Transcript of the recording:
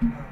Bye.